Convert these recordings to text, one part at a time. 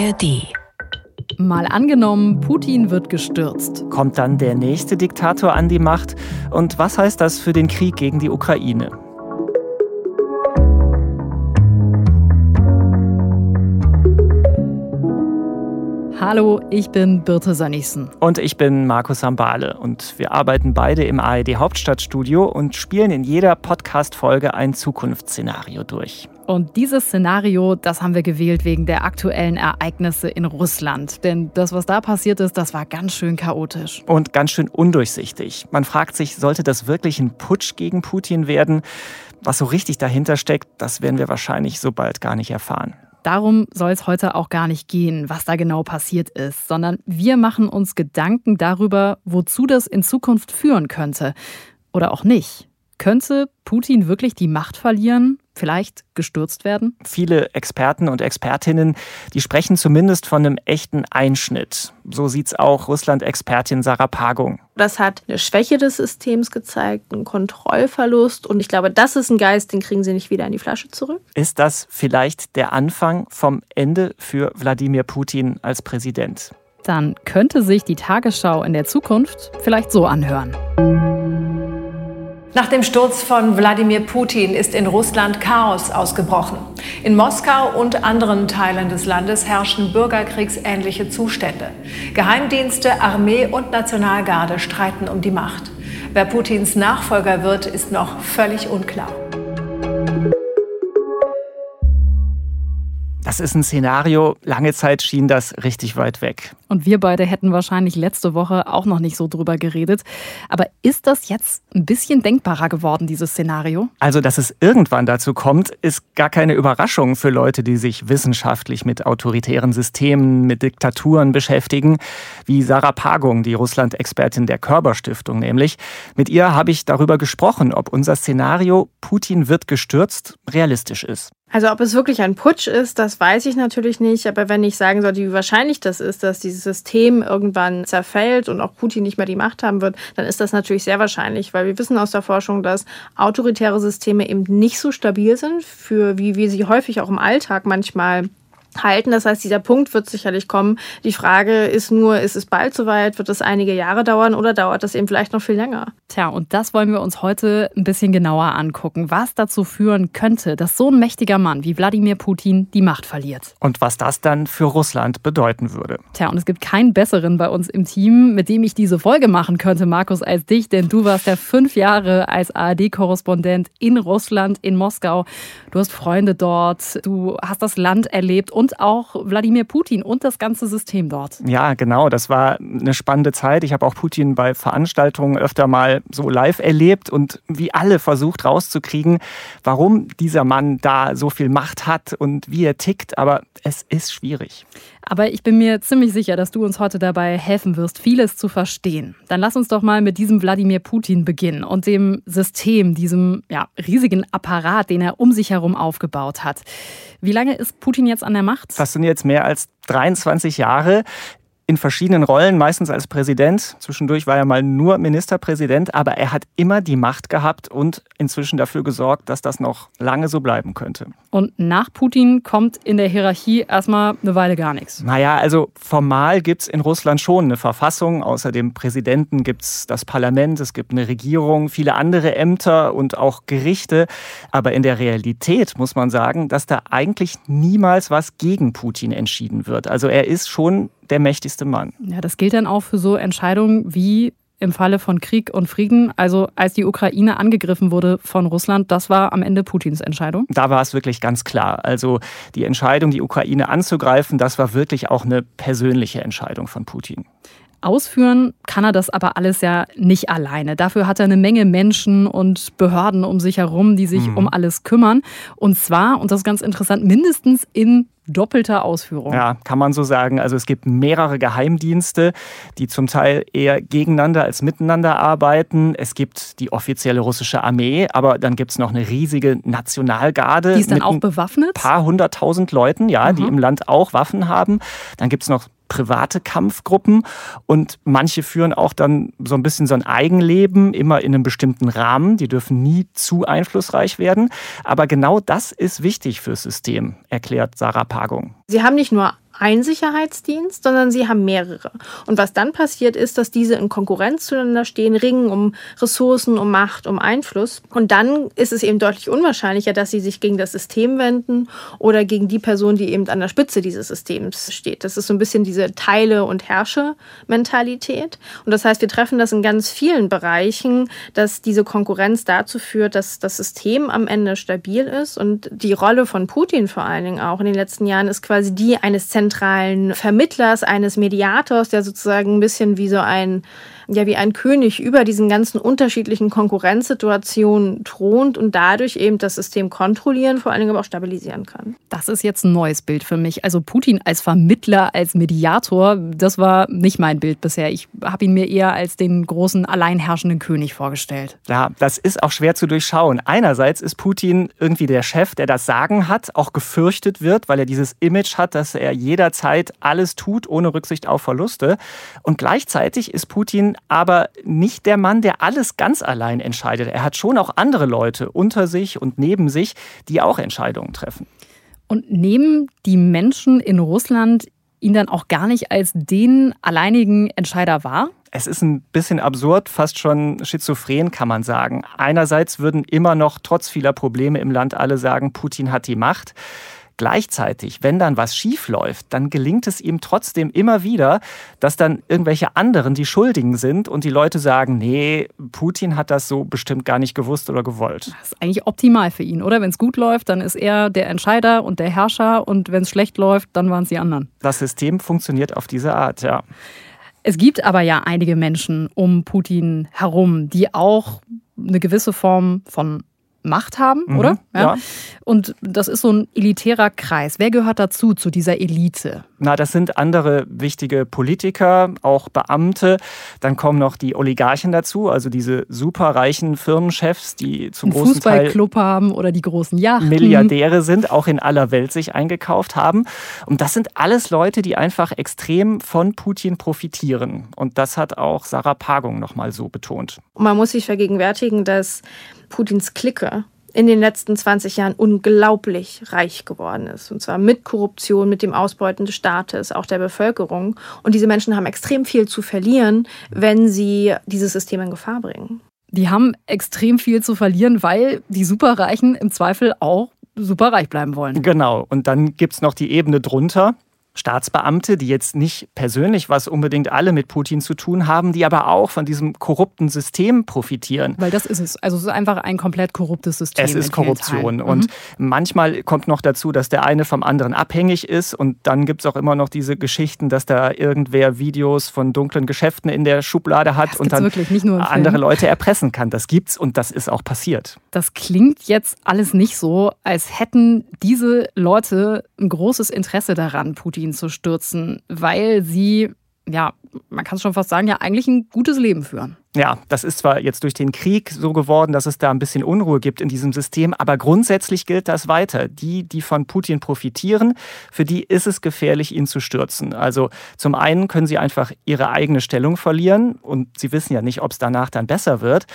ARD. Mal angenommen, Putin wird gestürzt. Kommt dann der nächste Diktator an die Macht? Und was heißt das für den Krieg gegen die Ukraine? Hallo, ich bin Birte Sönnigsen. Und ich bin Markus Sambale. Und wir arbeiten beide im ARD Hauptstadtstudio und spielen in jeder Podcast-Folge ein Zukunftsszenario durch. Und dieses Szenario, das haben wir gewählt wegen der aktuellen Ereignisse in Russland. Denn das, was da passiert ist, das war ganz schön chaotisch. Und ganz schön undurchsichtig. Man fragt sich, sollte das wirklich ein Putsch gegen Putin werden? Was so richtig dahinter steckt, das werden wir wahrscheinlich so bald gar nicht erfahren. Darum soll es heute auch gar nicht gehen, was da genau passiert ist, sondern wir machen uns Gedanken darüber, wozu das in Zukunft führen könnte. Oder auch nicht. Könnte Putin wirklich die Macht verlieren? Vielleicht gestürzt werden? Viele Experten und Expertinnen, die sprechen zumindest von einem echten Einschnitt. So sieht es auch Russland-Expertin Sarah Pagung. Das hat eine Schwäche des Systems gezeigt, einen Kontrollverlust. Und ich glaube, das ist ein Geist, den kriegen sie nicht wieder in die Flasche zurück. Ist das vielleicht der Anfang vom Ende für Wladimir Putin als Präsident? Dann könnte sich die Tagesschau in der Zukunft vielleicht so anhören. Nach dem Sturz von Wladimir Putin ist in Russland Chaos ausgebrochen. In Moskau und anderen Teilen des Landes herrschen bürgerkriegsähnliche Zustände. Geheimdienste, Armee und Nationalgarde streiten um die Macht. Wer Putins Nachfolger wird, ist noch völlig unklar. Das ist ein Szenario, lange Zeit schien das richtig weit weg. Und wir beide hätten wahrscheinlich letzte Woche auch noch nicht so drüber geredet. Aber ist das jetzt ein bisschen denkbarer geworden, dieses Szenario? Also, dass es irgendwann dazu kommt, ist gar keine Überraschung für Leute, die sich wissenschaftlich mit autoritären Systemen, mit Diktaturen beschäftigen, wie Sarah Pagung, die Russland-Expertin der Körperstiftung nämlich. Mit ihr habe ich darüber gesprochen, ob unser Szenario Putin wird gestürzt realistisch ist. Also ob es wirklich ein Putsch ist, das weiß ich natürlich nicht. Aber wenn ich sagen sollte, wie wahrscheinlich das ist, dass dieses System irgendwann zerfällt und auch Putin nicht mehr die Macht haben wird, dann ist das natürlich sehr wahrscheinlich, weil wir wissen aus der Forschung, dass autoritäre Systeme eben nicht so stabil sind, für wie wir sie häufig auch im Alltag manchmal halten. Das heißt, dieser Punkt wird sicherlich kommen. Die Frage ist nur, ist es bald soweit? Wird es einige Jahre dauern oder dauert das eben vielleicht noch viel länger? Tja, und das wollen wir uns heute ein bisschen genauer angucken, was dazu führen könnte, dass so ein mächtiger Mann wie Wladimir Putin die Macht verliert. Und was das dann für Russland bedeuten würde. Tja, und es gibt keinen besseren bei uns im Team, mit dem ich diese Folge machen könnte, Markus, als dich, denn du warst ja fünf Jahre als ARD-Korrespondent in Russland, in Moskau. Du hast Freunde dort, du hast das Land erlebt und auch Wladimir Putin und das ganze System dort. Ja, genau. Das war eine spannende Zeit. Ich habe auch Putin bei Veranstaltungen öfter mal so live erlebt und wie alle versucht rauszukriegen, warum dieser Mann da so viel Macht hat und wie er tickt. Aber es ist schwierig. Aber ich bin mir ziemlich sicher, dass du uns heute dabei helfen wirst, vieles zu verstehen. Dann lass uns doch mal mit diesem Wladimir Putin beginnen und dem System, diesem ja, riesigen Apparat, den er um sich herum aufgebaut hat. Wie lange ist Putin jetzt an der Macht? Das sind jetzt mehr als 23 Jahre in verschiedenen Rollen, meistens als Präsident. Zwischendurch war er mal nur Ministerpräsident, aber er hat immer die Macht gehabt und inzwischen dafür gesorgt, dass das noch lange so bleiben könnte. Und nach Putin kommt in der Hierarchie erstmal eine Weile gar nichts. Naja, also formal gibt es in Russland schon eine Verfassung. Außer dem Präsidenten gibt es das Parlament, es gibt eine Regierung, viele andere Ämter und auch Gerichte. Aber in der Realität muss man sagen, dass da eigentlich niemals was gegen Putin entschieden wird. Also er ist schon der mächtigste Mann. Ja, das gilt dann auch für so Entscheidungen wie im Falle von Krieg und Frieden, also als die Ukraine angegriffen wurde von Russland, das war am Ende Putins Entscheidung? Da war es wirklich ganz klar. Also die Entscheidung, die Ukraine anzugreifen, das war wirklich auch eine persönliche Entscheidung von Putin. Ausführen kann er das aber alles ja nicht alleine. Dafür hat er eine Menge Menschen und Behörden um sich herum, die sich mhm. um alles kümmern. Und zwar, und das ist ganz interessant, mindestens in doppelter Ausführung. Ja, kann man so sagen. Also es gibt mehrere Geheimdienste, die zum Teil eher gegeneinander als miteinander arbeiten. Es gibt die offizielle russische Armee, aber dann gibt es noch eine riesige Nationalgarde. Die ist dann auch bewaffnet? Ein paar hunderttausend Leuten, ja, Aha. die im Land auch Waffen haben. Dann gibt es noch private Kampfgruppen und manche führen auch dann so ein bisschen so ein Eigenleben, immer in einem bestimmten Rahmen. Die dürfen nie zu einflussreich werden. Aber genau das ist wichtig fürs System, erklärt Sarah Pagung. Sie haben nicht nur einen Sicherheitsdienst, sondern sie haben mehrere. Und was dann passiert ist, dass diese in Konkurrenz zueinander stehen, ringen um Ressourcen, um Macht, um Einfluss. Und dann ist es eben deutlich unwahrscheinlicher, dass sie sich gegen das System wenden oder gegen die Person, die eben an der Spitze dieses Systems steht. Das ist so ein bisschen diese Teile- und Herrsche-Mentalität. Und das heißt, wir treffen das in ganz vielen Bereichen, dass diese Konkurrenz dazu führt, dass das System am Ende stabil ist. Und die Rolle von Putin vor allen Dingen auch in den letzten Jahren ist quasi die eines zentralen Vermittlers, eines Mediators, der sozusagen ein bisschen wie so ein ja wie ein König über diesen ganzen unterschiedlichen Konkurrenzsituationen thront und dadurch eben das System kontrollieren, vor allen Dingen aber auch stabilisieren kann. Das ist jetzt ein neues Bild für mich. Also Putin als Vermittler, als Mediator, das war nicht mein Bild bisher. Ich habe ihn mir eher als den großen alleinherrschenden König vorgestellt. Ja, das ist auch schwer zu durchschauen. Einerseits ist Putin irgendwie der Chef, der das Sagen hat, auch gefürchtet wird, weil er dieses Image hat, dass er jederzeit alles tut, ohne Rücksicht auf Verluste. Und gleichzeitig ist Putin aber nicht der Mann, der alles ganz allein entscheidet. Er hat schon auch andere Leute unter sich und neben sich, die auch Entscheidungen treffen. Und nehmen die Menschen in Russland ihn dann auch gar nicht als den alleinigen Entscheider wahr? Es ist ein bisschen absurd, fast schon schizophren kann man sagen. Einerseits würden immer noch trotz vieler Probleme im Land alle sagen, Putin hat die Macht. Gleichzeitig, wenn dann was schief läuft, dann gelingt es ihm trotzdem immer wieder, dass dann irgendwelche anderen die Schuldigen sind und die Leute sagen, nee, Putin hat das so bestimmt gar nicht gewusst oder gewollt. Das ist eigentlich optimal für ihn, oder? Wenn es gut läuft, dann ist er der Entscheider und der Herrscher und wenn es schlecht läuft, dann waren es die anderen. Das System funktioniert auf diese Art, ja. Es gibt aber ja einige Menschen um Putin herum, die auch eine gewisse Form von Macht haben, mhm, oder? Ja. ja. Und das ist so ein elitärer Kreis. Wer gehört dazu, zu dieser Elite? Na, das sind andere wichtige Politiker, auch Beamte. Dann kommen noch die Oligarchen dazu, also diese superreichen Firmenchefs, die zum Einen großen Fußballclub haben oder die großen Yachten. Milliardäre sind, auch in aller Welt sich eingekauft haben. Und das sind alles Leute, die einfach extrem von Putin profitieren. Und das hat auch Sarah Pagung nochmal so betont. Man muss sich vergegenwärtigen, dass Putins Clique in den letzten 20 Jahren unglaublich reich geworden ist. Und zwar mit Korruption, mit dem Ausbeuten des Staates, auch der Bevölkerung. Und diese Menschen haben extrem viel zu verlieren, wenn sie dieses System in Gefahr bringen. Die haben extrem viel zu verlieren, weil die Superreichen im Zweifel auch superreich bleiben wollen. Genau. Und dann gibt es noch die Ebene drunter. Staatsbeamte, die jetzt nicht persönlich was unbedingt alle mit Putin zu tun haben, die aber auch von diesem korrupten System profitieren. Weil das ist es. Also es ist einfach ein komplett korruptes System. Es ist Korruption. Und mhm. manchmal kommt noch dazu, dass der eine vom anderen abhängig ist. Und dann gibt es auch immer noch diese Geschichten, dass da irgendwer Videos von dunklen Geschäften in der Schublade hat und dann andere Leute erpressen kann. Das gibt's und das ist auch passiert. Das klingt jetzt alles nicht so, als hätten diese Leute ein großes Interesse daran, Putin Putin zu stürzen, weil sie, ja, man kann es schon fast sagen, ja eigentlich ein gutes Leben führen. Ja, das ist zwar jetzt durch den Krieg so geworden, dass es da ein bisschen Unruhe gibt in diesem System, aber grundsätzlich gilt das weiter. Die, die von Putin profitieren, für die ist es gefährlich, ihn zu stürzen. Also zum einen können sie einfach ihre eigene Stellung verlieren und sie wissen ja nicht, ob es danach dann besser wird.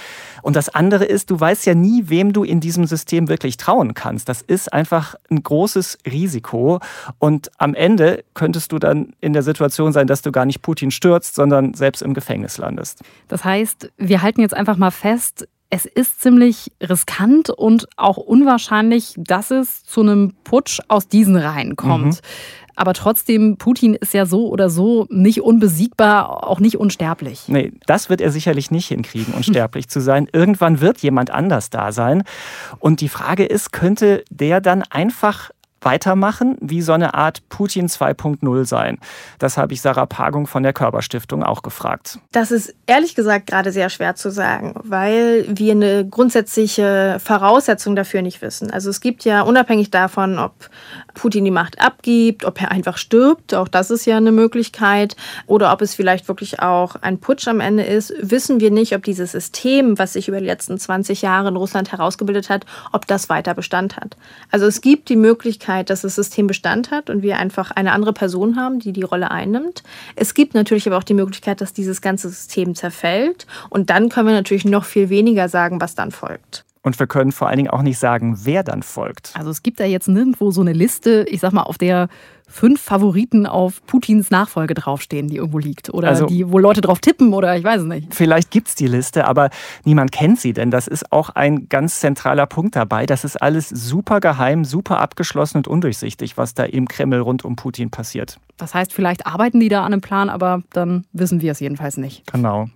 Und das andere ist, du weißt ja nie, wem du in diesem System wirklich trauen kannst. Das ist einfach ein großes Risiko und am Ende könntest du dann in der Situation sein, dass du gar nicht Putin stürzt, sondern selbst im Gefängnis landest. Das heißt, heißt, wir halten jetzt einfach mal fest, es ist ziemlich riskant und auch unwahrscheinlich, dass es zu einem Putsch aus diesen Reihen kommt. Mhm. Aber trotzdem, Putin ist ja so oder so nicht unbesiegbar, auch nicht unsterblich. Nee, das wird er sicherlich nicht hinkriegen, unsterblich zu sein. Irgendwann wird jemand anders da sein. Und die Frage ist, könnte der dann einfach weitermachen, wie so eine Art Putin 2.0 sein? Das habe ich Sarah Pagung von der Körperstiftung auch gefragt. Das ist ehrlich gesagt gerade sehr schwer zu sagen, weil wir eine grundsätzliche Voraussetzung dafür nicht wissen. Also es gibt ja unabhängig davon, ob Putin die Macht abgibt, ob er einfach stirbt, auch das ist ja eine Möglichkeit, oder ob es vielleicht wirklich auch ein Putsch am Ende ist, wissen wir nicht, ob dieses System, was sich über die letzten 20 Jahre in Russland herausgebildet hat, ob das weiter Bestand hat. Also es gibt die Möglichkeit, Möglichkeit, dass das System Bestand hat und wir einfach eine andere Person haben, die die Rolle einnimmt. Es gibt natürlich aber auch die Möglichkeit, dass dieses ganze System zerfällt und dann können wir natürlich noch viel weniger sagen, was dann folgt. Und wir können vor allen Dingen auch nicht sagen, wer dann folgt. Also es gibt da jetzt nirgendwo so eine Liste, ich sag mal, auf der fünf Favoriten auf Putins Nachfolge draufstehen, die irgendwo liegt. Oder also, die, wo Leute drauf tippen oder ich weiß es nicht. Vielleicht gibt es die Liste, aber niemand kennt sie, denn das ist auch ein ganz zentraler Punkt dabei. Das ist alles super geheim, super abgeschlossen und undurchsichtig, was da im Kreml rund um Putin passiert. Das heißt, vielleicht arbeiten die da an einem Plan, aber dann wissen wir es jedenfalls nicht. Genau.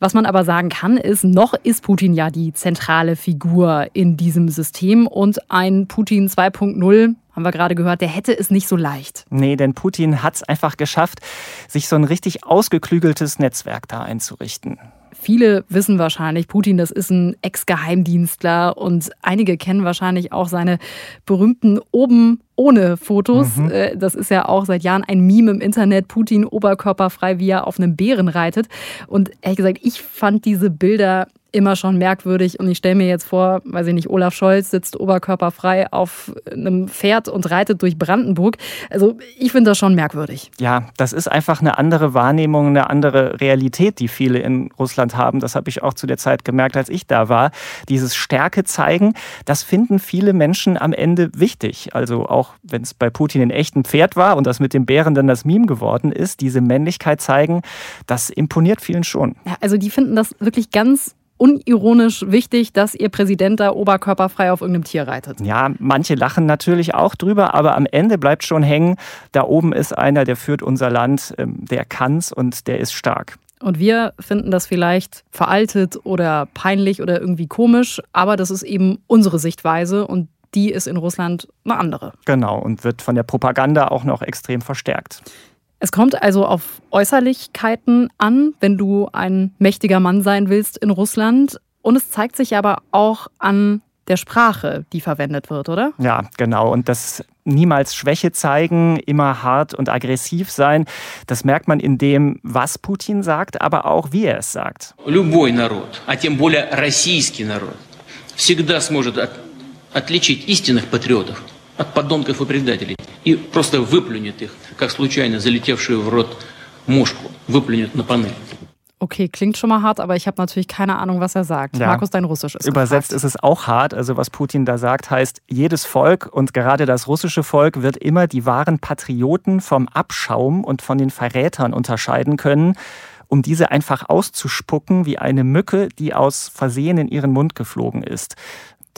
Was man aber sagen kann, ist, noch ist Putin ja die zentrale Figur in diesem System und ein Putin 2.0 haben wir gerade gehört, der hätte es nicht so leicht. Nee, denn Putin hat es einfach geschafft, sich so ein richtig ausgeklügeltes Netzwerk da einzurichten. Viele wissen wahrscheinlich, Putin, das ist ein Ex-Geheimdienstler und einige kennen wahrscheinlich auch seine berühmten oben ohne Fotos. Mhm. Äh, das ist ja auch seit Jahren ein Meme im Internet. Putin oberkörperfrei, wie er auf einem Bären reitet. Und ehrlich gesagt, ich fand diese Bilder immer schon merkwürdig. Und ich stelle mir jetzt vor, weiß ich nicht, Olaf Scholz sitzt oberkörperfrei auf einem Pferd und reitet durch Brandenburg. Also ich finde das schon merkwürdig. Ja, das ist einfach eine andere Wahrnehmung, eine andere Realität, die viele in Russland haben. Das habe ich auch zu der Zeit gemerkt, als ich da war. Dieses Stärke zeigen, das finden viele Menschen am Ende wichtig. Also auch wenn es bei Putin ein echten Pferd war und das mit dem Bären dann das Meme geworden ist, diese Männlichkeit zeigen, das imponiert vielen schon. Ja, also die finden das wirklich ganz unironisch wichtig, dass ihr Präsident da oberkörperfrei auf irgendeinem Tier reitet. Ja, manche lachen natürlich auch drüber, aber am Ende bleibt schon hängen, da oben ist einer, der führt unser Land, ähm, der kann's und der ist stark. Und wir finden das vielleicht veraltet oder peinlich oder irgendwie komisch, aber das ist eben unsere Sichtweise und die ist in Russland eine andere. Genau, und wird von der Propaganda auch noch extrem verstärkt. Es kommt also auf Äußerlichkeiten an, wenn du ein mächtiger Mann sein willst in Russland. Und es zeigt sich aber auch an der Sprache, die verwendet wird, oder? Ja, genau. Und das niemals Schwäche zeigen, immer hart und aggressiv sein, das merkt man in dem, was Putin sagt, aber auch wie er es sagt. Любой народ, а тем более российский народ, всегда сможет отличить истинных патриотов от подонков и предателей и просто выплюнет их, как случайно залетевшую в рот мушку, выплюнет на панель. Okay, klingt schon mal hart, aber ich habe natürlich keine Ahnung, was er sagt. Ja. Markus, dein Russisch ist Übersetzt gefragt. ist es auch hart. Also was Putin da sagt, heißt, jedes Volk und gerade das russische Volk wird immer die wahren Patrioten vom Abschaum und von den Verrätern unterscheiden können, um diese einfach auszuspucken wie eine Mücke, die aus Versehen in ihren Mund geflogen ist.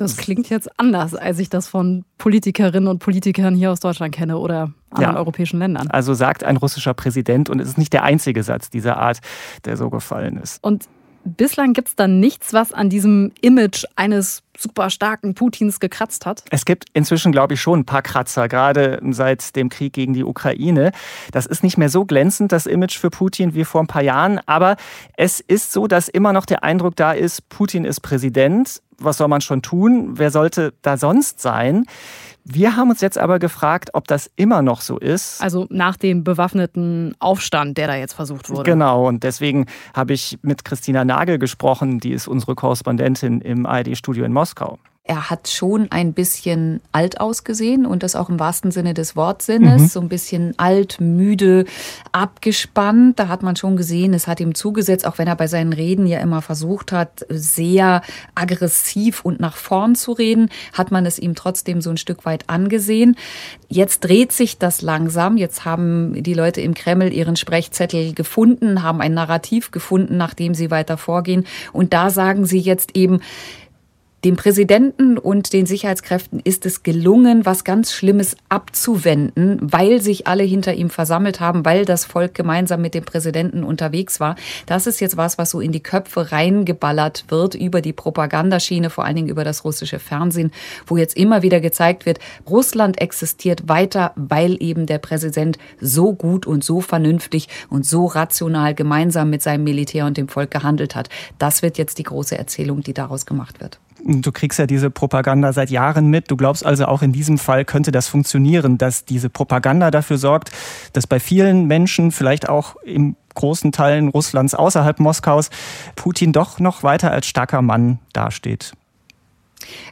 Das klingt jetzt anders, als ich das von Politikerinnen und Politikern hier aus Deutschland kenne oder anderen ja. europäischen Ländern. Also sagt ein russischer Präsident und es ist nicht der einzige Satz dieser Art, der so gefallen ist. Und bislang gibt es dann nichts, was an diesem Image eines super starken Putins gekratzt hat? Es gibt inzwischen, glaube ich, schon ein paar Kratzer, gerade seit dem Krieg gegen die Ukraine. Das ist nicht mehr so glänzend, das Image für Putin wie vor ein paar Jahren, aber es ist so, dass immer noch der Eindruck da ist, Putin ist Präsident was soll man schon tun? Wer sollte da sonst sein? Wir haben uns jetzt aber gefragt, ob das immer noch so ist. Also nach dem bewaffneten Aufstand, der da jetzt versucht wurde. Genau, und deswegen habe ich mit Christina Nagel gesprochen, die ist unsere Korrespondentin im ARD-Studio in Moskau. Er hat schon ein bisschen alt ausgesehen und das auch im wahrsten Sinne des Wortsinnes. Mhm. So ein bisschen alt, müde, abgespannt. Da hat man schon gesehen, es hat ihm zugesetzt, auch wenn er bei seinen Reden ja immer versucht hat, sehr aggressiv und nach vorn zu reden, hat man es ihm trotzdem so ein Stück weit angesehen. Jetzt dreht sich das langsam. Jetzt haben die Leute im Kreml ihren Sprechzettel gefunden, haben ein Narrativ gefunden, nachdem sie weiter vorgehen. Und da sagen sie jetzt eben, dem Präsidenten und den Sicherheitskräften ist es gelungen, was ganz Schlimmes abzuwenden, weil sich alle hinter ihm versammelt haben, weil das Volk gemeinsam mit dem Präsidenten unterwegs war. Das ist jetzt was, was so in die Köpfe reingeballert wird über die Propagandaschiene, vor allen Dingen über das russische Fernsehen, wo jetzt immer wieder gezeigt wird, Russland existiert weiter, weil eben der Präsident so gut und so vernünftig und so rational gemeinsam mit seinem Militär und dem Volk gehandelt hat. Das wird jetzt die große Erzählung, die daraus gemacht wird. Du kriegst ja diese Propaganda seit Jahren mit. Du glaubst also auch in diesem Fall könnte das funktionieren, dass diese Propaganda dafür sorgt, dass bei vielen Menschen, vielleicht auch im großen Teilen Russlands außerhalb Moskaus, Putin doch noch weiter als starker Mann dasteht.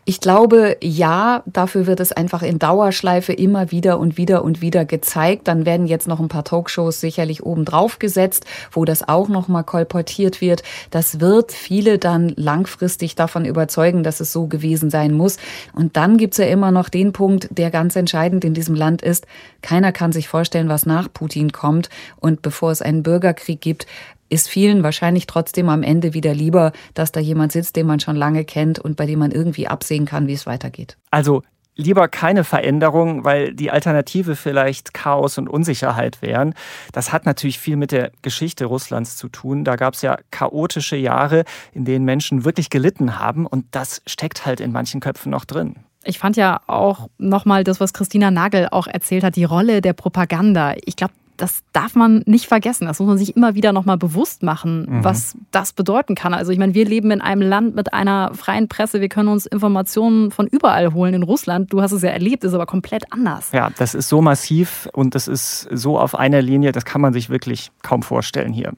Ich glaube, ja, dafür wird es einfach in Dauerschleife immer wieder und wieder und wieder gezeigt. Dann werden jetzt noch ein paar Talkshows sicherlich oben drauf gesetzt, wo das auch noch mal kolportiert wird. Das wird viele dann langfristig davon überzeugen, dass es so gewesen sein muss. Und dann gibt's ja immer noch den Punkt, der ganz entscheidend in diesem Land ist. Keiner kann sich vorstellen, was nach Putin kommt. Und bevor es einen Bürgerkrieg gibt, ist vielen wahrscheinlich trotzdem am Ende wieder lieber, dass da jemand sitzt, den man schon lange kennt und bei dem man irgendwie absehen kann, wie es weitergeht. Also lieber keine Veränderung, weil die Alternative vielleicht Chaos und Unsicherheit wären. Das hat natürlich viel mit der Geschichte Russlands zu tun. Da gab es ja chaotische Jahre, in denen Menschen wirklich gelitten haben und das steckt halt in manchen Köpfen noch drin. Ich fand ja auch nochmal das, was Christina Nagel auch erzählt hat, die Rolle der Propaganda. Ich glaube, das darf man nicht vergessen. Das muss man sich immer wieder nochmal bewusst machen, mhm. was das bedeuten kann. Also ich meine, wir leben in einem Land mit einer freien Presse. Wir können uns Informationen von überall holen. In Russland, du hast es ja erlebt, ist aber komplett anders. Ja, das ist so massiv und das ist so auf einer Linie, das kann man sich wirklich kaum vorstellen hier.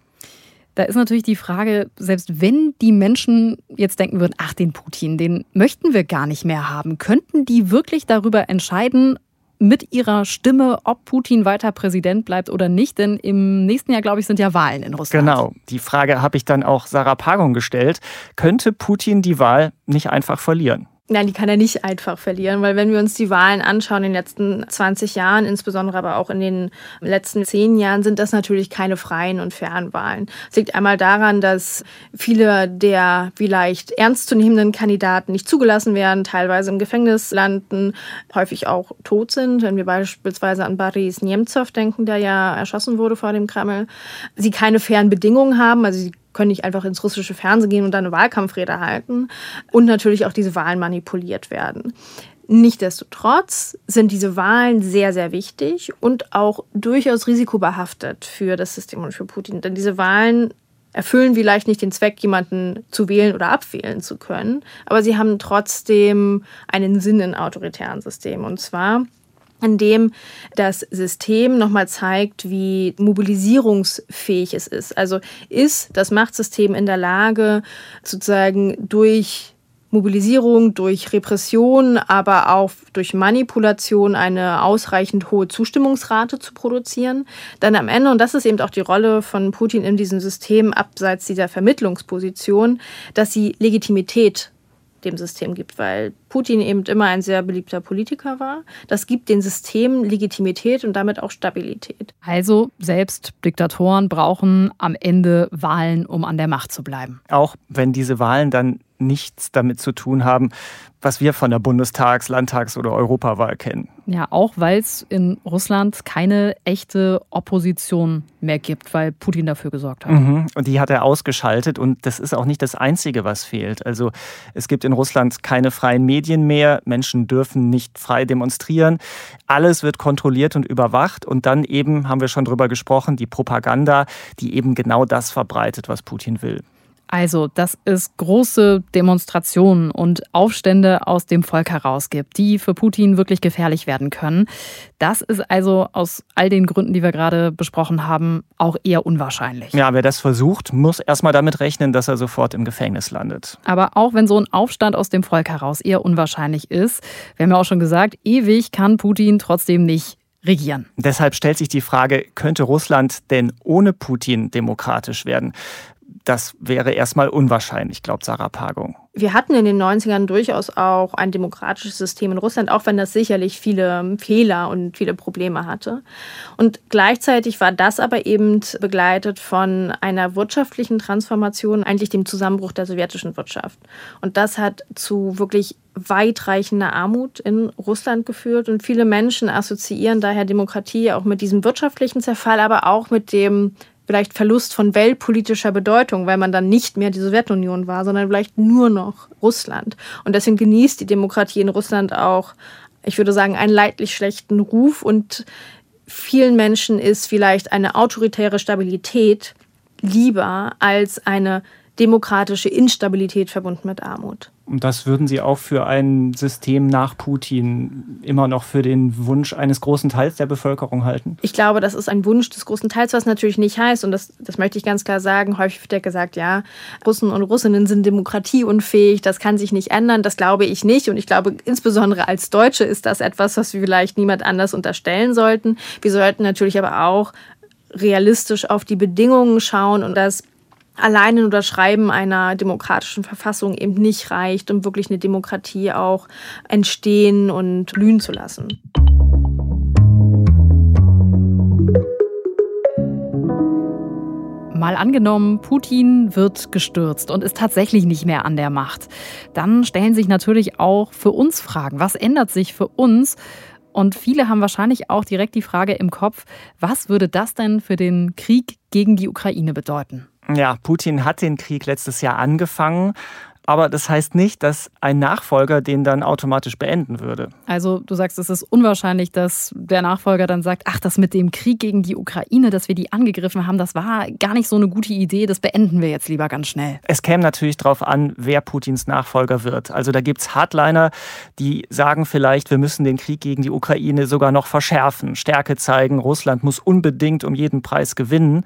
Da ist natürlich die Frage, selbst wenn die Menschen jetzt denken würden, ach, den Putin, den möchten wir gar nicht mehr haben, könnten die wirklich darüber entscheiden, mit ihrer Stimme, ob Putin weiter Präsident bleibt oder nicht. Denn im nächsten Jahr, glaube ich, sind ja Wahlen in Russland. Genau. Die Frage habe ich dann auch Sarah Pagung gestellt. Könnte Putin die Wahl nicht einfach verlieren? Nein, die kann er nicht einfach verlieren, weil wenn wir uns die Wahlen anschauen in den letzten 20 Jahren, insbesondere aber auch in den letzten zehn Jahren, sind das natürlich keine freien und fairen Wahlen. Es liegt einmal daran, dass viele der vielleicht ernstzunehmenden Kandidaten nicht zugelassen werden, teilweise im Gefängnis landen, häufig auch tot sind. Wenn wir beispielsweise an Boris Nemtsov denken, der ja erschossen wurde vor dem Kreml, sie keine fairen Bedingungen haben, also sie können nicht einfach ins russische Fernsehen gehen und dann eine Wahlkampfrede halten und natürlich auch diese Wahlen manipuliert werden. Nichtsdestotrotz sind diese Wahlen sehr, sehr wichtig und auch durchaus risikobehaftet für das System und für Putin. Denn diese Wahlen erfüllen vielleicht nicht den Zweck, jemanden zu wählen oder abwählen zu können, aber sie haben trotzdem einen Sinn in autoritären Systemen. Und zwar in dem das System nochmal zeigt, wie mobilisierungsfähig es ist. Also ist das Machtsystem in der Lage, sozusagen durch Mobilisierung, durch Repression, aber auch durch Manipulation eine ausreichend hohe Zustimmungsrate zu produzieren. Dann am Ende, und das ist eben auch die Rolle von Putin in diesem System, abseits dieser Vermittlungsposition, dass sie Legitimität dem System gibt, weil Putin eben immer ein sehr beliebter Politiker war. Das gibt dem System Legitimität und damit auch Stabilität. Also selbst Diktatoren brauchen am Ende Wahlen, um an der Macht zu bleiben. Auch wenn diese Wahlen dann nichts damit zu tun haben, was wir von der Bundestags-, Landtags- oder Europawahl kennen. Ja, auch weil es in Russland keine echte Opposition mehr gibt, weil Putin dafür gesorgt hat. Mhm. Und die hat er ausgeschaltet und das ist auch nicht das Einzige, was fehlt. Also es gibt in Russland keine freien Medien mehr, Menschen dürfen nicht frei demonstrieren, alles wird kontrolliert und überwacht und dann eben, haben wir schon drüber gesprochen, die Propaganda, die eben genau das verbreitet, was Putin will. Also, dass es große Demonstrationen und Aufstände aus dem Volk heraus gibt, die für Putin wirklich gefährlich werden können. Das ist also aus all den Gründen, die wir gerade besprochen haben, auch eher unwahrscheinlich. Ja, wer das versucht, muss erstmal damit rechnen, dass er sofort im Gefängnis landet. Aber auch wenn so ein Aufstand aus dem Volk heraus eher unwahrscheinlich ist, wir haben ja auch schon gesagt, ewig kann Putin trotzdem nicht regieren. Deshalb stellt sich die Frage, könnte Russland denn ohne Putin demokratisch werden? Das wäre erstmal unwahrscheinlich, glaubt Sarah Pagung. Wir hatten in den 90ern durchaus auch ein demokratisches System in Russland, auch wenn das sicherlich viele Fehler und viele Probleme hatte. Und gleichzeitig war das aber eben begleitet von einer wirtschaftlichen Transformation, eigentlich dem Zusammenbruch der sowjetischen Wirtschaft. Und das hat zu wirklich weitreichender Armut in Russland geführt. Und viele Menschen assoziieren daher Demokratie auch mit diesem wirtschaftlichen Zerfall, aber auch mit dem vielleicht Verlust von weltpolitischer Bedeutung, weil man dann nicht mehr die Sowjetunion war, sondern vielleicht nur noch Russland. Und deswegen genießt die Demokratie in Russland auch, ich würde sagen, einen leidlich schlechten Ruf und vielen Menschen ist vielleicht eine autoritäre Stabilität lieber als eine demokratische Instabilität verbunden mit Armut. Und das würden Sie auch für ein System nach Putin immer noch für den Wunsch eines großen Teils der Bevölkerung halten? Ich glaube, das ist ein Wunsch des großen Teils, was natürlich nicht heißt, und das, das möchte ich ganz klar sagen, häufig wird ja gesagt, ja, Russen und Russinnen sind demokratieunfähig, das kann sich nicht ändern. Das glaube ich nicht. Und ich glaube, insbesondere als Deutsche ist das etwas, was wir vielleicht niemand anders unterstellen sollten. Wir sollten natürlich aber auch realistisch auf die Bedingungen schauen und das alleine nur das Schreiben einer demokratischen Verfassung eben nicht reicht, um wirklich eine Demokratie auch entstehen und blühen zu lassen. Mal angenommen, Putin wird gestürzt und ist tatsächlich nicht mehr an der Macht. Dann stellen sich natürlich auch für uns Fragen. Was ändert sich für uns? Und viele haben wahrscheinlich auch direkt die Frage im Kopf, was würde das denn für den Krieg gegen die Ukraine bedeuten? Ja, Putin hat den Krieg letztes Jahr angefangen. Aber das heißt nicht, dass ein Nachfolger den dann automatisch beenden würde. Also du sagst, es ist unwahrscheinlich, dass der Nachfolger dann sagt, ach, das mit dem Krieg gegen die Ukraine, dass wir die angegriffen haben, das war gar nicht so eine gute Idee, das beenden wir jetzt lieber ganz schnell. Es käme natürlich darauf an, wer Putins Nachfolger wird. Also da gibt es Hardliner, die sagen vielleicht, wir müssen den Krieg gegen die Ukraine sogar noch verschärfen, Stärke zeigen, Russland muss unbedingt um jeden Preis gewinnen.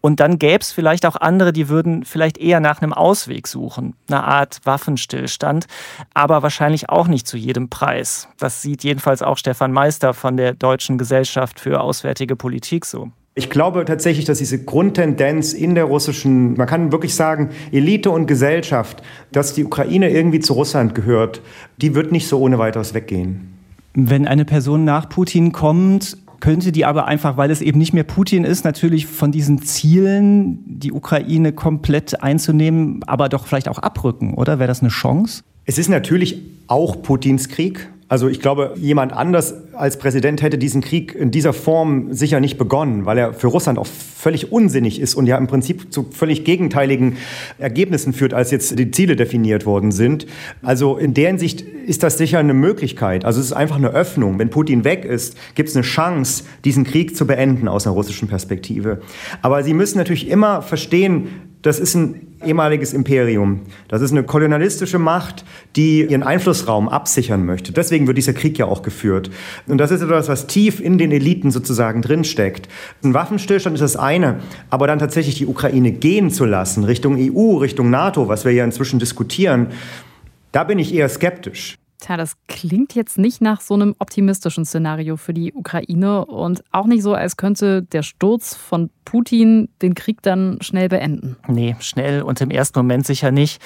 Und dann gäbe es vielleicht auch andere, die würden vielleicht eher nach einem Ausweg suchen, eine Art Waffenstillstand, aber wahrscheinlich auch nicht zu jedem Preis. Das sieht jedenfalls auch Stefan Meister von der Deutschen Gesellschaft für Auswärtige Politik so. Ich glaube tatsächlich, dass diese Grundtendenz in der russischen, man kann wirklich sagen, Elite und Gesellschaft, dass die Ukraine irgendwie zu Russland gehört, die wird nicht so ohne weiteres weggehen. Wenn eine Person nach Putin kommt, könnte die aber einfach, weil es eben nicht mehr Putin ist, natürlich von diesen Zielen, die Ukraine komplett einzunehmen, aber doch vielleicht auch abrücken, oder? Wäre das eine Chance? Es ist natürlich auch Putins Krieg. Also ich glaube, jemand anders als Präsident hätte diesen Krieg in dieser Form sicher nicht begonnen, weil er für Russland auch völlig unsinnig ist und ja im Prinzip zu völlig gegenteiligen Ergebnissen führt, als jetzt die Ziele definiert worden sind. Also in der Hinsicht ist das sicher eine Möglichkeit. Also es ist einfach eine Öffnung. Wenn Putin weg ist, gibt es eine Chance, diesen Krieg zu beenden aus einer russischen Perspektive. Aber Sie müssen natürlich immer verstehen, das ist ein ehemaliges Imperium. Das ist eine kolonialistische Macht, die ihren Einflussraum absichern möchte. Deswegen wird dieser Krieg ja auch geführt. Und das ist etwas, was tief in den Eliten sozusagen drinsteckt. Ein Waffenstillstand ist das eine, aber dann tatsächlich die Ukraine gehen zu lassen, Richtung EU, Richtung NATO, was wir ja inzwischen diskutieren, da bin ich eher skeptisch. Tja, das klingt jetzt nicht nach so einem optimistischen Szenario für die Ukraine und auch nicht so, als könnte der Sturz von Putin den Krieg dann schnell beenden. Nee, schnell und im ersten Moment sicher nicht.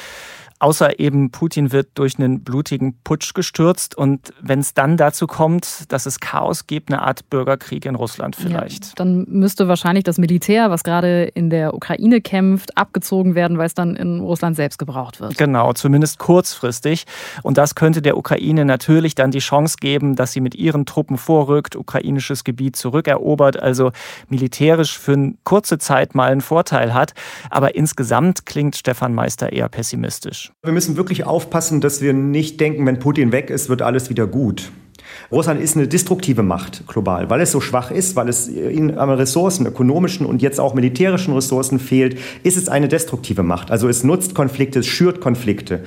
Außer eben Putin wird durch einen blutigen Putsch gestürzt und wenn es dann dazu kommt, dass es Chaos gibt, eine Art Bürgerkrieg in Russland vielleicht. Ja, dann müsste wahrscheinlich das Militär, was gerade in der Ukraine kämpft, abgezogen werden, weil es dann in Russland selbst gebraucht wird. Genau, zumindest kurzfristig. Und das könnte der Ukraine natürlich dann die Chance geben, dass sie mit ihren Truppen vorrückt, ukrainisches Gebiet zurückerobert, also militärisch für eine kurze Zeit mal einen Vorteil hat. Aber insgesamt klingt Stefan Meister eher pessimistisch. Wir müssen wirklich aufpassen, dass wir nicht denken, wenn Putin weg ist, wird alles wieder gut. Russland ist eine destruktive Macht global, weil es so schwach ist, weil es an Ressourcen, ökonomischen und jetzt auch militärischen Ressourcen fehlt, ist es eine destruktive Macht. Also es nutzt Konflikte, es schürt Konflikte.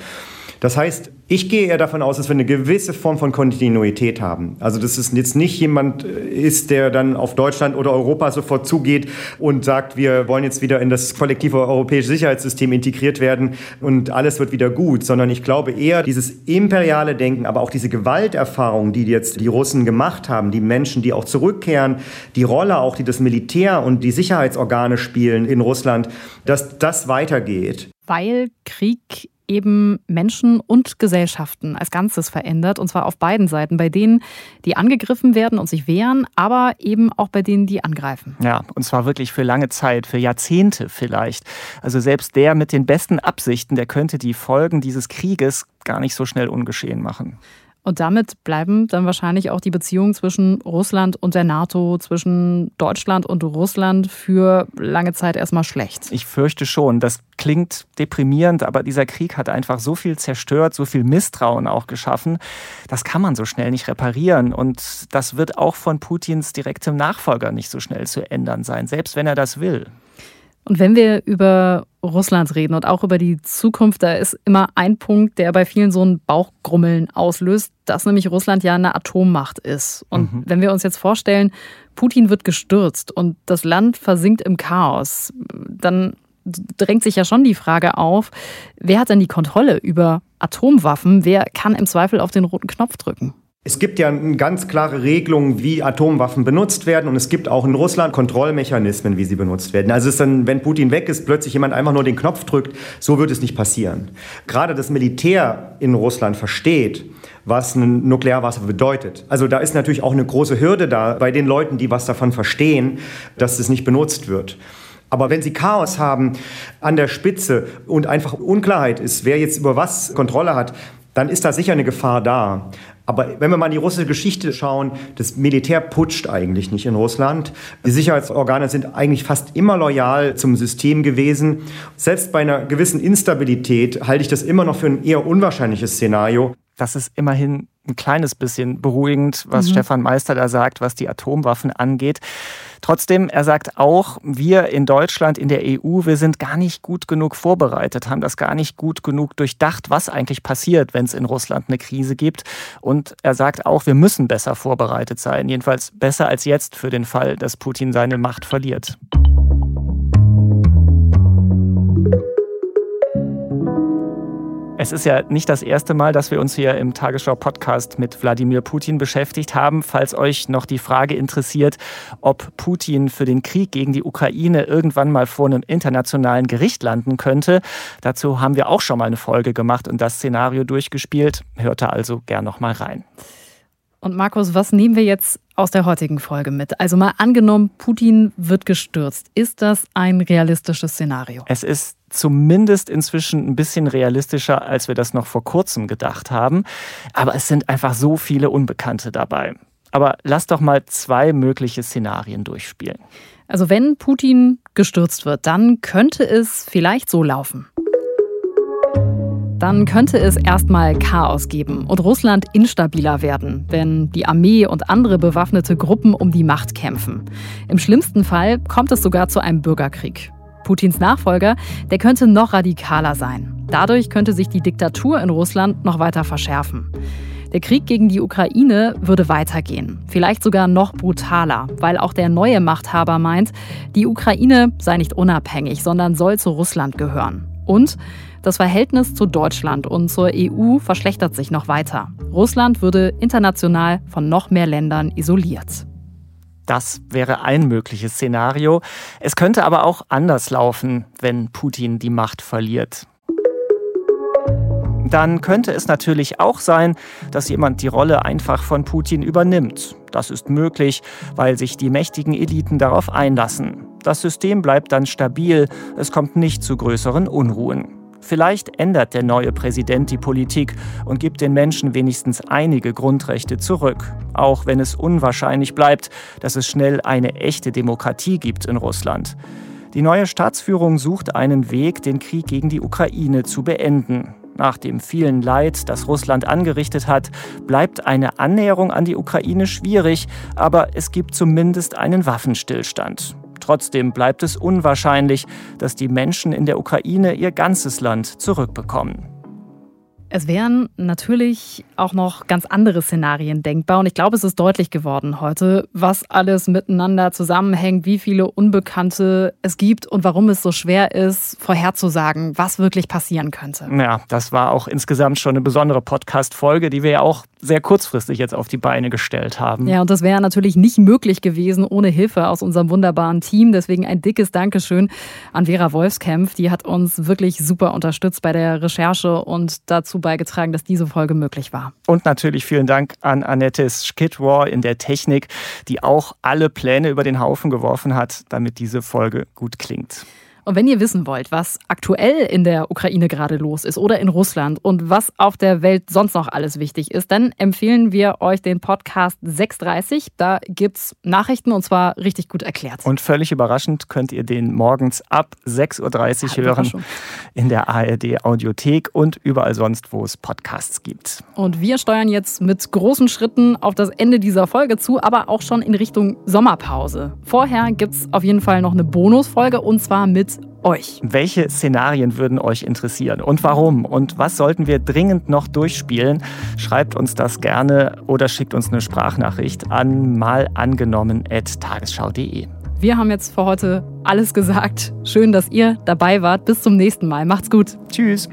Das heißt, ich gehe eher davon aus, dass wir eine gewisse Form von Kontinuität haben. Also, dass es jetzt nicht jemand äh, ist, der dann auf Deutschland oder Europa sofort zugeht und sagt, wir wollen jetzt wieder in das kollektive europäische Sicherheitssystem integriert werden und alles wird wieder gut, sondern ich glaube eher dieses imperiale Denken, aber auch diese Gewalterfahrung, die jetzt die Russen gemacht haben, die Menschen, die auch zurückkehren, die Rolle auch, die das Militär und die Sicherheitsorgane spielen in Russland, dass das weitergeht. Weil Krieg eben Menschen und Gesellschaften als Ganzes verändert, und zwar auf beiden Seiten, bei denen, die angegriffen werden und sich wehren, aber eben auch bei denen, die angreifen. Ja, und zwar wirklich für lange Zeit, für Jahrzehnte vielleicht. Also selbst der mit den besten Absichten, der könnte die Folgen dieses Krieges gar nicht so schnell ungeschehen machen. Und damit bleiben dann wahrscheinlich auch die Beziehungen zwischen Russland und der NATO, zwischen Deutschland und Russland für lange Zeit erstmal schlecht. Ich fürchte schon. Das klingt deprimierend, aber dieser Krieg hat einfach so viel zerstört, so viel Misstrauen auch geschaffen. Das kann man so schnell nicht reparieren. Und das wird auch von Putins direktem Nachfolger nicht so schnell zu ändern sein, selbst wenn er das will. Und wenn wir über Russland reden und auch über die Zukunft, da ist immer ein Punkt, der bei vielen so ein Bauchgrummeln auslöst, dass nämlich Russland ja eine Atommacht ist. Und mhm. wenn wir uns jetzt vorstellen, Putin wird gestürzt und das Land versinkt im Chaos, dann drängt sich ja schon die Frage auf, wer hat denn die Kontrolle über Atomwaffen? Wer kann im Zweifel auf den roten Knopf drücken? Es gibt ja ganz klare Regelungen, wie Atomwaffen benutzt werden und es gibt auch in Russland Kontrollmechanismen, wie sie benutzt werden. Also ist dann, wenn Putin weg ist, plötzlich jemand einfach nur den Knopf drückt, so wird es nicht passieren. Gerade das Militär in Russland versteht, was ein Nuklearwasser bedeutet. Also da ist natürlich auch eine große Hürde da bei den Leuten, die was davon verstehen, dass es nicht benutzt wird. Aber wenn Sie Chaos haben an der Spitze und einfach Unklarheit ist, wer jetzt über was Kontrolle hat, dann ist da sicher eine Gefahr da. Aber wenn wir mal in die russische Geschichte schauen, das Militär putscht eigentlich nicht in Russland. Die Sicherheitsorgane sind eigentlich fast immer loyal zum System gewesen. Selbst bei einer gewissen Instabilität halte ich das immer noch für ein eher unwahrscheinliches Szenario. Das ist immerhin ein kleines bisschen beruhigend, was mhm. Stefan Meister da sagt, was die Atomwaffen angeht. Trotzdem, er sagt auch, wir in Deutschland, in der EU, wir sind gar nicht gut genug vorbereitet, haben das gar nicht gut genug durchdacht, was eigentlich passiert, wenn es in Russland eine Krise gibt. Und er sagt auch, wir müssen besser vorbereitet sein, jedenfalls besser als jetzt für den Fall, dass Putin seine Macht verliert. Es ist ja nicht das erste Mal, dass wir uns hier im Tagesschau-Podcast mit Wladimir Putin beschäftigt haben. Falls euch noch die Frage interessiert, ob Putin für den Krieg gegen die Ukraine irgendwann mal vor einem internationalen Gericht landen könnte, dazu haben wir auch schon mal eine Folge gemacht und das Szenario durchgespielt. Hört da also gern noch mal rein. Und Markus, was nehmen wir jetzt aus der heutigen Folge mit? Also mal angenommen, Putin wird gestürzt. Ist das ein realistisches Szenario? Es ist zumindest inzwischen ein bisschen realistischer, als wir das noch vor kurzem gedacht haben. Aber es sind einfach so viele Unbekannte dabei. Aber lass doch mal zwei mögliche Szenarien durchspielen. Also wenn Putin gestürzt wird, dann könnte es vielleicht so laufen dann könnte es erstmal Chaos geben und Russland instabiler werden, wenn die Armee und andere bewaffnete Gruppen um die Macht kämpfen. Im schlimmsten Fall kommt es sogar zu einem Bürgerkrieg. Putins Nachfolger, der könnte noch radikaler sein. Dadurch könnte sich die Diktatur in Russland noch weiter verschärfen. Der Krieg gegen die Ukraine würde weitergehen, vielleicht sogar noch brutaler, weil auch der neue Machthaber meint, die Ukraine sei nicht unabhängig, sondern soll zu Russland gehören. Und das Verhältnis zu Deutschland und zur EU verschlechtert sich noch weiter. Russland würde international von noch mehr Ländern isoliert. Das wäre ein mögliches Szenario. Es könnte aber auch anders laufen, wenn Putin die Macht verliert. Dann könnte es natürlich auch sein, dass jemand die Rolle einfach von Putin übernimmt. Das ist möglich, weil sich die mächtigen Eliten darauf einlassen. Das System bleibt dann stabil, es kommt nicht zu größeren Unruhen. Vielleicht ändert der neue Präsident die Politik und gibt den Menschen wenigstens einige Grundrechte zurück, auch wenn es unwahrscheinlich bleibt, dass es schnell eine echte Demokratie gibt in Russland. Die neue Staatsführung sucht einen Weg, den Krieg gegen die Ukraine zu beenden. Nach dem vielen Leid, das Russland angerichtet hat, bleibt eine Annäherung an die Ukraine schwierig, aber es gibt zumindest einen Waffenstillstand. Trotzdem bleibt es unwahrscheinlich, dass die Menschen in der Ukraine ihr ganzes Land zurückbekommen. Es wären natürlich auch noch ganz andere Szenarien denkbar. Und ich glaube, es ist deutlich geworden heute, was alles miteinander zusammenhängt, wie viele Unbekannte es gibt und warum es so schwer ist, vorherzusagen, was wirklich passieren könnte. Ja, das war auch insgesamt schon eine besondere Podcast-Folge, die wir ja auch sehr kurzfristig jetzt auf die Beine gestellt haben. Ja, und das wäre natürlich nicht möglich gewesen ohne Hilfe aus unserem wunderbaren Team. Deswegen ein dickes Dankeschön an Vera Wolfskämpf. Die hat uns wirklich super unterstützt bei der Recherche und dazu beigetragen, dass diese Folge möglich war. Und natürlich vielen Dank an Annette Skidwar in der Technik, die auch alle Pläne über den Haufen geworfen hat, damit diese Folge gut klingt. Und wenn ihr wissen wollt, was aktuell in der Ukraine gerade los ist oder in Russland und was auf der Welt sonst noch alles wichtig ist, dann empfehlen wir euch den Podcast 630. Da gibt es Nachrichten und zwar richtig gut erklärt. Und völlig überraschend könnt ihr den morgens ab 6.30 Uhr hören in der ARD Audiothek und überall sonst, wo es Podcasts gibt. Und wir steuern jetzt mit großen Schritten auf das Ende dieser Folge zu, aber auch schon in Richtung Sommerpause. Vorher gibt es auf jeden Fall noch eine Bonusfolge und zwar mit euch. Welche Szenarien würden euch interessieren und warum? Und was sollten wir dringend noch durchspielen? Schreibt uns das gerne oder schickt uns eine Sprachnachricht an malangenommen.tagesschau.de. Wir haben jetzt für heute alles gesagt. Schön, dass ihr dabei wart. Bis zum nächsten Mal. Macht's gut. Tschüss.